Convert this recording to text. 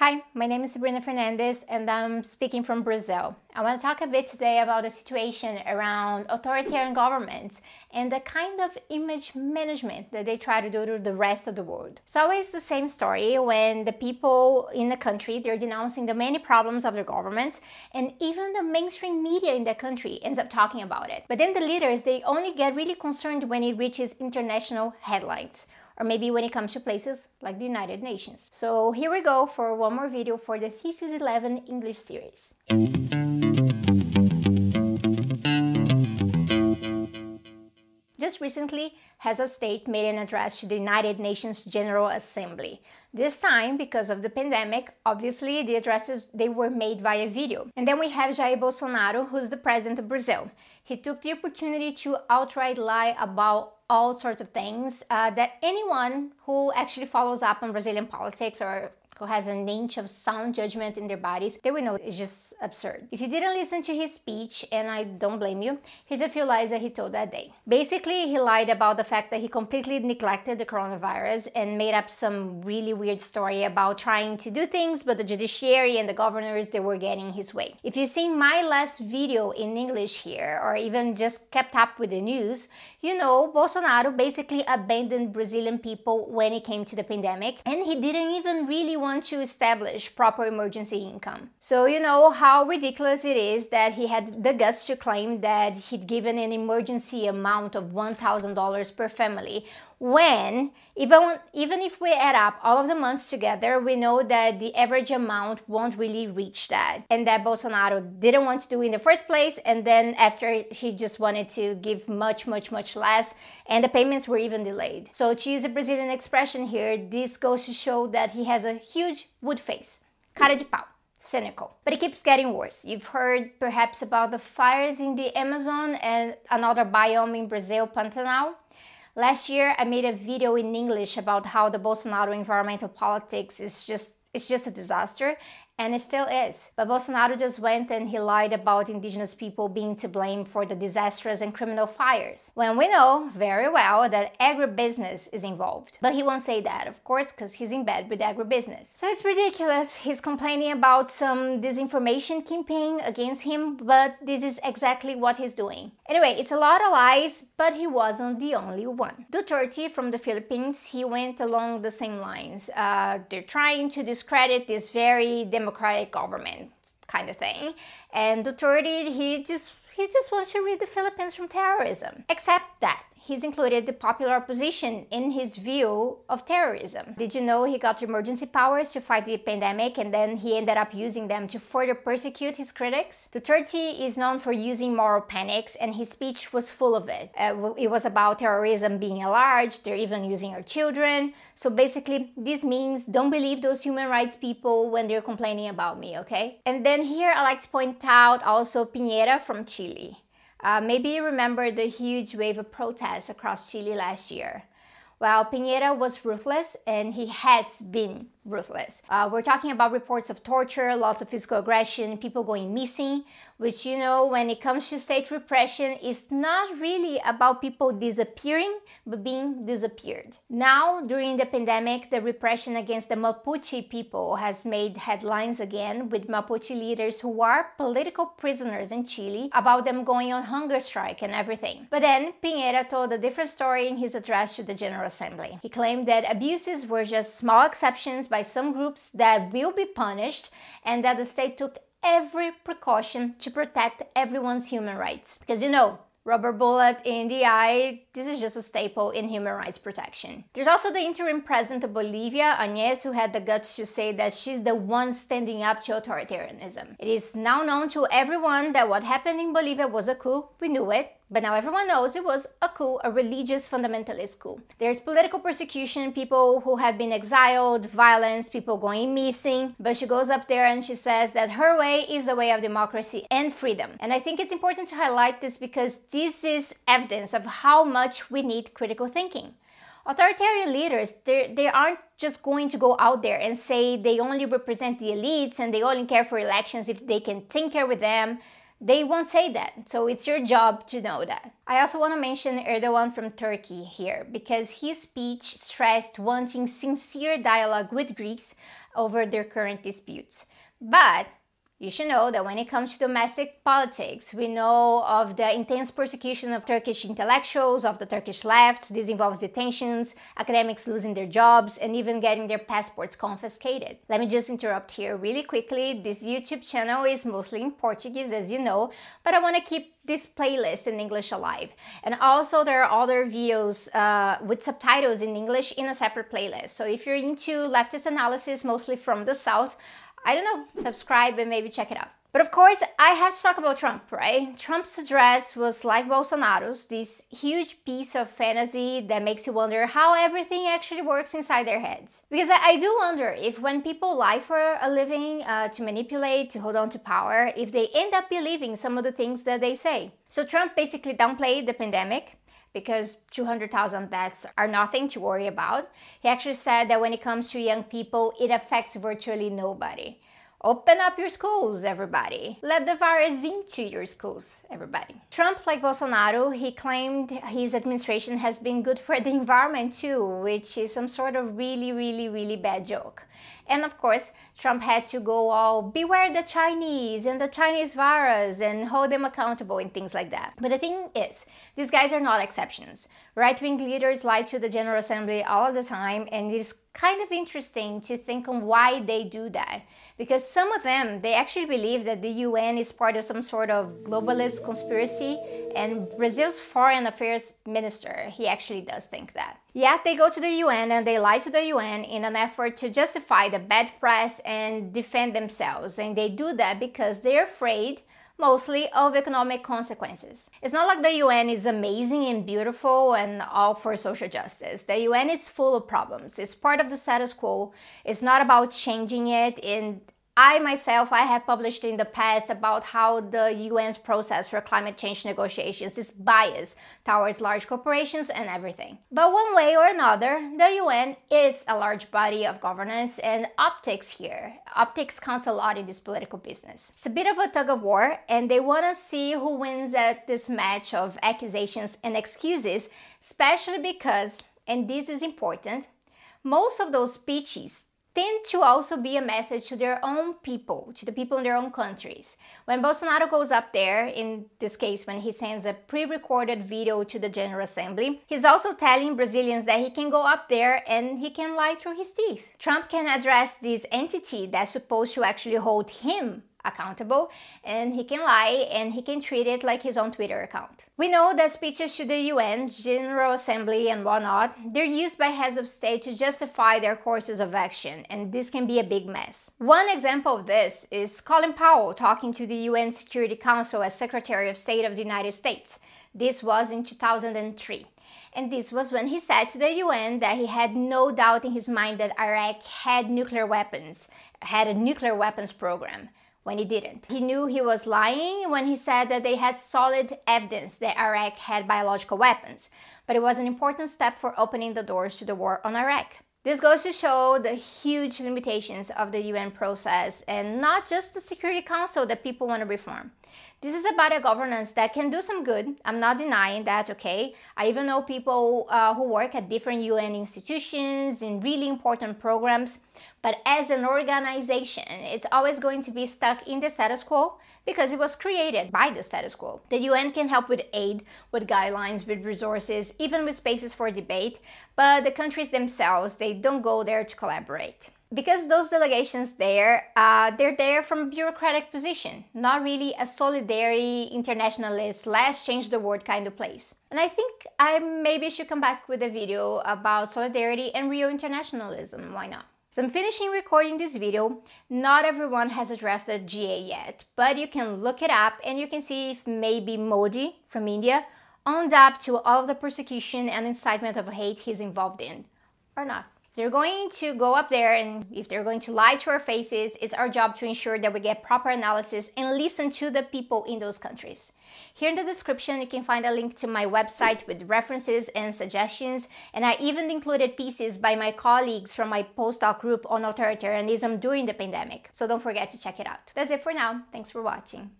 Hi, my name is Sabrina Fernandes and I'm speaking from Brazil. I want to talk a bit today about the situation around authoritarian governments and the kind of image management that they try to do to the rest of the world. It's always the same story when the people in the country they're denouncing the many problems of their governments and even the mainstream media in the country ends up talking about it. But then the leaders they only get really concerned when it reaches international headlines or maybe when it comes to places like the United Nations. So here we go for one more video for the Thesis 11 English series. Just recently, Heads of State made an address to the United Nations General Assembly. This time, because of the pandemic, obviously the addresses they were made via video. And then we have Jair Bolsonaro, who's the president of Brazil. He took the opportunity to outright lie about all sorts of things uh, that anyone who actually follows up on Brazilian politics or who has an inch of sound judgment in their bodies, they will know it's just absurd. If you didn't listen to his speech, and I don't blame you, here's a few lies that he told that day. Basically, he lied about the fact that he completely neglected the coronavirus and made up some really weird story about trying to do things, but the judiciary and the governors, they were getting his way. If you've seen my last video in English here, or even just kept up with the news, you know Bolsonaro basically abandoned Brazilian people when it came to the pandemic, and he didn't even really want want to establish proper emergency income. So, you know how ridiculous it is that he had the guts to claim that he'd given an emergency amount of $1,000 per family when even even if we add up all of the months together we know that the average amount won't really reach that and that bolsonaro didn't want to do in the first place and then after he just wanted to give much much much less and the payments were even delayed so to use a brazilian expression here this goes to show that he has a huge wood face cara de pau cynical. But it keeps getting worse. You've heard perhaps about the fires in the Amazon and another biome in Brazil, Pantanal. Last year, I made a video in English about how the Bolsonaro environmental politics is just it's just a disaster and it still is. But Bolsonaro just went and he lied about indigenous people being to blame for the disastrous and criminal fires, when we know very well that agribusiness is involved. But he won't say that, of course, because he's in bed with agribusiness. So it's ridiculous. He's complaining about some disinformation campaign against him, but this is exactly what he's doing. Anyway, it's a lot of lies, but he wasn't the only one. Duterte from the Philippines, he went along the same lines. Uh, they're trying to discredit this very democratic democratic government kind of thing. And Duterte, he just he just wants to rid the Philippines from terrorism. Except that he's included the popular opposition in his view of terrorism. Did you know he got emergency powers to fight the pandemic and then he ended up using them to further persecute his critics? Duterte is known for using moral panics and his speech was full of it. Uh, it was about terrorism being a large, they're even using our children. So basically, this means don't believe those human rights people when they're complaining about me, okay? And then here I like to point out also Piñera from Chile. Uh, maybe you remember the huge wave of protests across Chile last year. Well, Piñera was ruthless and he has been ruthless. Uh, we're talking about reports of torture, lots of physical aggression, people going missing, which, you know, when it comes to state repression, is not really about people disappearing, but being disappeared. Now, during the pandemic, the repression against the Mapuche people has made headlines again, with Mapuche leaders who are political prisoners in Chile about them going on hunger strike and everything. But then, Piñera told a different story in his address to the General Assembly. He claimed that abuses were just small exceptions by some groups that will be punished and that the state took every precaution to protect everyone's human rights. Because you know, rubber bullet in the eye, this is just a staple in human rights protection. There's also the interim president of Bolivia, Áñez, who had the guts to say that she's the one standing up to authoritarianism. It is now known to everyone that what happened in Bolivia was a coup. We knew it. But now everyone knows it was a coup, a religious fundamentalist coup. There's political persecution, people who have been exiled, violence, people going missing. But she goes up there and she says that her way is the way of democracy and freedom. And I think it's important to highlight this because this is evidence of how much we need critical thinking. Authoritarian leaders, they aren't just going to go out there and say they only represent the elites and they only care for elections if they can tinker with them they won't say that. So it's your job to know that. I also want to mention Erdogan from Turkey here because his speech stressed wanting sincere dialogue with Greece over their current disputes. But you should know that when it comes to domestic politics, we know of the intense persecution of Turkish intellectuals, of the Turkish left. This involves detentions, academics losing their jobs, and even getting their passports confiscated. Let me just interrupt here really quickly. This YouTube channel is mostly in Portuguese, as you know, but I want to keep this playlist in English alive. And also, there are other videos uh, with subtitles in English in a separate playlist. So if you're into leftist analysis, mostly from the South, I don't know, subscribe and maybe check it out. But of course, I have to talk about Trump, right? Trump's address was like Bolsonaro's, this huge piece of fantasy that makes you wonder how everything actually works inside their heads. Because I, do wonder if when people lie for a living uh, to manipulate, to hold on to power, if they end up believing some of the things that they say. So Trump basically downplayed the pandemic because 200,000 deaths are nothing to worry about. He actually said that when it comes to young people, it affects virtually nobody. Open up your schools, everybody. Let the virus into your schools, everybody. Trump, like Bolsonaro, he claimed his administration has been good for the environment too, which is some sort of really, really, really bad joke. And of course, Trump had to go all beware the Chinese and the Chinese virus and hold them accountable and things like that. But the thing is, these guys are not exceptions. Right wing leaders lie to the General Assembly all the time, and it is kind of interesting to think on why they do that. Because some of them, they actually believe that the UN is part of some sort of globalist conspiracy, and Brazil's foreign affairs minister, he actually does think that. Yet they go to the UN and they lie to the UN in an effort to justify the bad press and defend themselves. And they do that because they're afraid mostly of economic consequences. It's not like the UN is amazing and beautiful and all for social justice. The UN is full of problems. It's part of the status quo. It's not about changing it and I myself, I have published in the past about how the UN's process for climate change negotiations is biased towards large corporations and everything. But one way or another, the UN is a large body of governance and optics here. Optics counts a lot in this political business. It's a bit of a tug of war and they want to see who wins at this match of accusations and excuses, especially because, and this is important, most of those speeches tend to also be a message to their own people, to the people in their own countries. When Bolsonaro goes up there, in this case, when he sends a pre recorded video to the General Assembly, he's also telling Brazilians that he can go up there and he can lie through his teeth. Trump can address this entity that's supposed to actually hold him accountable and he can lie and he can treat it like his own Twitter account. We know that speeches to the UN, General Assembly, and whatnot, they're used by heads of state to justify their courses of action, and this can be a big mess. One example of this is Colin Powell talking to the UN Security Council as Secretary of State of the United States. This was in 2003. And this was when he said to the UN that he had no doubt in his mind that Iraq had nuclear weapons, had a nuclear weapons program when he didn't. He knew he was lying when he said that they had solid evidence that Iraq had biological weapons, but it was an important step for opening the doors to the war on Iraq. This goes to show the huge limitations of the UN process and not just the Security Council that people want to reform. This is about a governance that can do some good. I'm not denying that, okay? I even know people uh, who work at different UN institutions in really important programs. But as an organization, it's always going to be stuck in the status quo because it was created by the status quo. The UN can help with aid, with guidelines, with resources, even with spaces for debate, but the countries themselves, they don't go there to collaborate because those delegations there, uh, they're there from a bureaucratic position, not really a solidarity, internationalist, let's change the world kind of place. And I think I maybe should come back with a video about solidarity and real internationalism, why not? So I'm finishing recording this video. Not everyone has addressed the GA yet, but you can look it up and you can see if maybe Modi from India owned up to all of the persecution and incitement of hate he's involved in, or not. They're going to go up there and if they're going to lie to our faces, it's our job to ensure that we get proper analysis and listen to the people in those countries. Here in the description, you can find a link to my website with references and suggestions, and I even included pieces by my colleagues from my postdoc group on authoritarianism during the pandemic, so don't forget to check it out. That's it for now. Thanks for watching.